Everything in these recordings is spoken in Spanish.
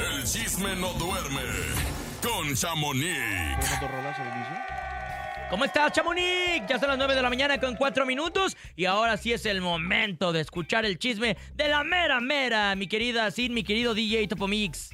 El chisme no duerme con Chamonix. ¿Cómo estás, Chamonix? Ya son las 9 de la mañana con 4 minutos y ahora sí es el momento de escuchar el chisme de la mera mera, mi querida Sid, mi querido DJ Topomix.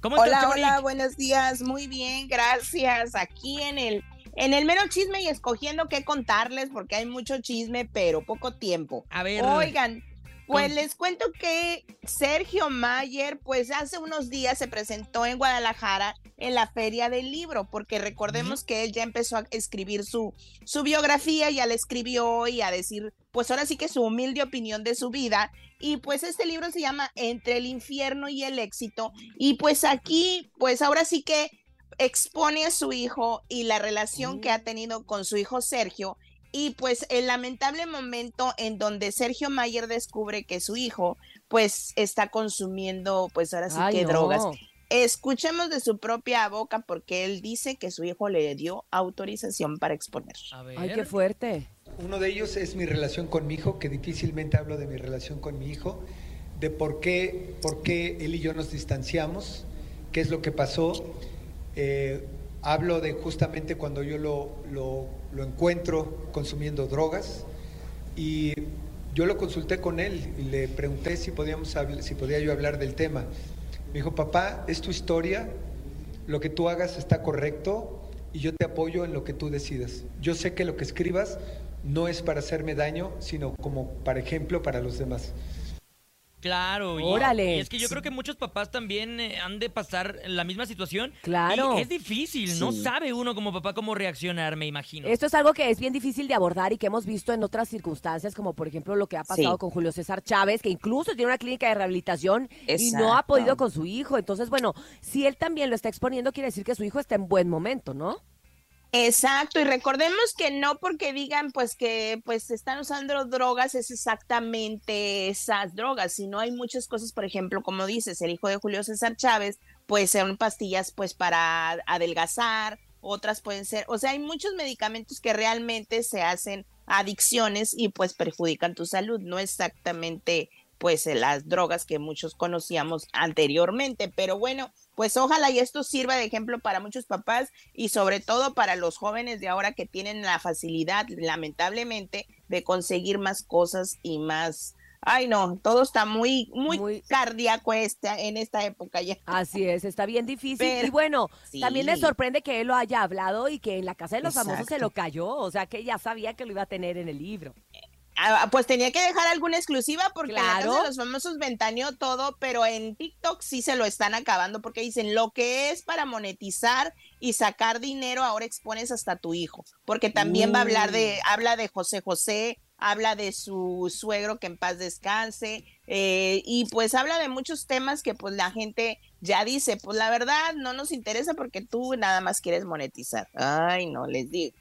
¿Cómo estás, Hola, hola, buenos días. Muy bien, gracias. Aquí en el en el mero chisme y escogiendo qué contarles porque hay mucho chisme, pero poco tiempo. A ver. Oigan, pues les cuento que Sergio Mayer, pues hace unos días se presentó en Guadalajara en la Feria del Libro, porque recordemos que él ya empezó a escribir su, su biografía, ya la escribió y a decir, pues ahora sí que su humilde opinión de su vida. Y pues este libro se llama Entre el infierno y el éxito. Y pues aquí, pues ahora sí que expone a su hijo y la relación que ha mm. tenido con su hijo Sergio y pues el lamentable momento en donde Sergio Mayer descubre que su hijo pues está consumiendo pues ahora sí que drogas. Escuchemos de su propia boca porque él dice que su hijo le dio autorización para exponer. Ay, qué fuerte. Uno de ellos es mi relación con mi hijo, que difícilmente hablo de mi relación con mi hijo, de por qué, por qué él y yo nos distanciamos, qué es lo que pasó. Eh, Hablo de justamente cuando yo lo, lo, encuentro consumiendo drogas y yo lo consulté con él y le pregunté si, podíamos si podía yo hablar del tema. Me dijo, papá, es tu historia, lo que tú hagas está correcto y yo te apoyo en lo que tú decidas. Yo sé que lo que escribas no es para hacerme daño, sino como para ejemplo para los demás. Claro, Órale. Y, es que yo creo que muchos papás también eh, han de pasar la misma situación. Claro. Y es difícil, no sabe uno como papá cómo reaccionar, me imagino. Esto es algo que es bien difícil de abordar y que hemos visto en otras circunstancias, como por ejemplo lo que ha pasado con Julio César Chávez, que incluso tiene una clínica de rehabilitación y no ha podido con su hijo. Entonces, bueno, si él también lo está exponiendo, quiere decir que su hijo está en buen momento, ¿no? Exacto, y recordemos que no porque digan pues que pues están usando drogas es exactamente esas drogas, sino hay muchas cosas, por ejemplo, como dices, el hijo de Julio César Chávez, pues son pastillas pues para adelgazar, otras pueden ser, o sea, hay muchos medicamentos que realmente se hacen adicciones y pues perjudican tu salud, no exactamente pues las drogas que muchos conocíamos anteriormente, pero bueno, pues ojalá y esto sirva de ejemplo para muchos papás y sobre todo para los jóvenes de ahora que tienen la facilidad, lamentablemente, de conseguir más cosas y más Ay, no, todo está muy, muy, cardíaco esta, en esta época ya. Así es, está bien difícil. y bueno, también le sorprende que él lo haya hablado y que en la casa de los famosos se lo cayó, o sea que ya sabía que lo iba a tener en el libro. Ah, pues tenía que dejar alguna exclusiva porque la casa de los famosos ventaneó todo, pero en TikTok sí se lo están acabando porque dicen lo que es para monetizar y sacar dinero, ahora expones hasta tu hijo, porque también va a hablar de, mm. habla de José José, habla de su suegro que en paz descanse, eh, y pues habla de muchos temas que pues la gente ya dice, pues la verdad no nos interesa porque tú nada más quieres monetizar. Ay, no les digo.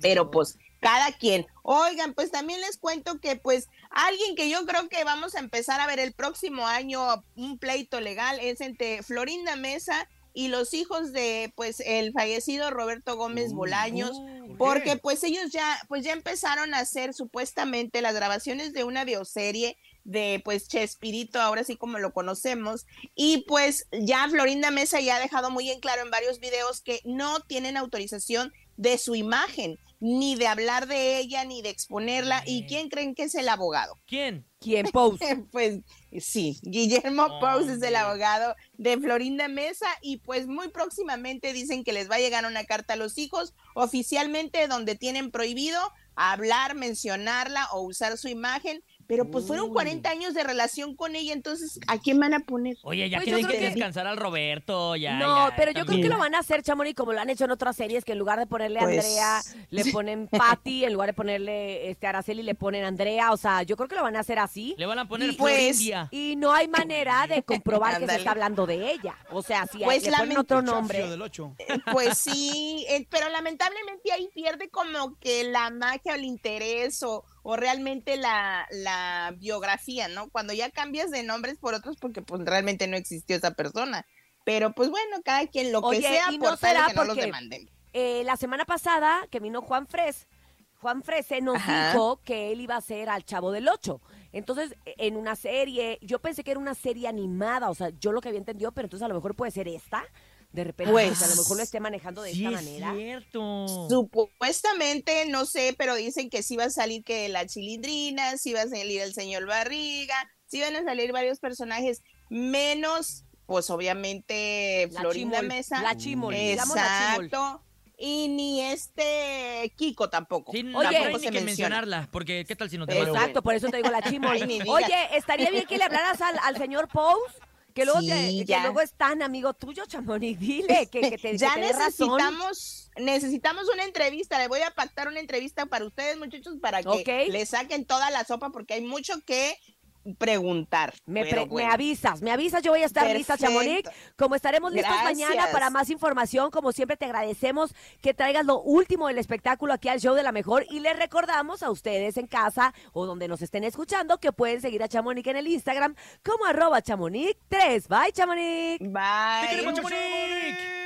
Pero pues cada quien. Oigan, pues también les cuento que pues alguien que yo creo que vamos a empezar a ver el próximo año un pleito legal es entre Florinda Mesa y los hijos de pues el fallecido Roberto Gómez Bolaños, porque pues ellos ya pues ya empezaron a hacer supuestamente las grabaciones de una bioserie de pues Chespirito, ahora sí como lo conocemos, y pues ya Florinda Mesa ya ha dejado muy en claro en varios videos que no tienen autorización de su imagen ni de hablar de ella, ni de exponerla. ¿Y quién creen que es el abogado? ¿Quién? ¿Quién? Pose. pues sí, Guillermo oh, es el abogado de Florinda Mesa y pues muy próximamente dicen que les va a llegar una carta a los hijos oficialmente donde tienen prohibido hablar, mencionarla o usar su imagen pero pues fueron 40 años de relación con ella, entonces ¿a quién van a poner? Oye, ya pues que descansar al Roberto, ya. No, pero yo creo que lo van a hacer, Chamoni, como lo han hecho en otras series, que en lugar de ponerle pues, Andrea, le ponen Patty, en lugar de ponerle este Araceli, le ponen Andrea. O sea, yo creo que lo van a hacer así. Le van a poner y, pues, Y no hay manera de comprobar que se está hablando de ella. O sea, si pues, le ponen otro nombre. Del 8. Eh, pues sí, eh, pero lamentablemente ahí pierde como que la magia o el interés o o realmente la, la biografía, ¿no? Cuando ya cambias de nombres por otros porque pues realmente no existió esa persona. Pero pues bueno, cada quien lo que sea por no que no los demanden. Eh, la semana pasada que vino Juan Fres, Juan Frese nos dijo que él iba a ser al Chavo del Ocho. Entonces, en una serie, yo pensé que era una serie animada, o sea, yo lo que había entendido, pero entonces a lo mejor puede ser esta. De repente, pues, a lo mejor lo esté manejando de esta manera. Es cierto. Supuestamente, no sé, pero dicen que sí va a salir que la chilindrina, sí va a salir el señor Barriga, sí van a salir varios personajes, menos, pues obviamente, Florinda Mesa. La chimol, Exacto y ni este Kiko tampoco. Sí, Oye, hay que mencionarla, porque ¿qué tal si no te Exacto, por eso te digo la chimol. Oye, estaría bien que le hablaras al, señor Pose. Que luego, que luego es tan amigo tuyo, Chamonix, dile que, que te Ya necesitamos, necesitamos una entrevista, le voy a pactar una entrevista para ustedes, muchachos, para que le saquen toda la sopa, porque hay mucho que preguntar. Me, avisas, me avisas, yo voy a estar lista, Chamonix. Como estaremos listos mañana para más información, como siempre te agradecemos que traigas lo último del espectáculo aquí al show de la mejor y les recordamos a ustedes en casa o donde nos estén escuchando que pueden seguir a Chamonix en el Instagram como arroba Chamonix 3. Bye, Chamonix. Bye. Te queremos, Chamonix.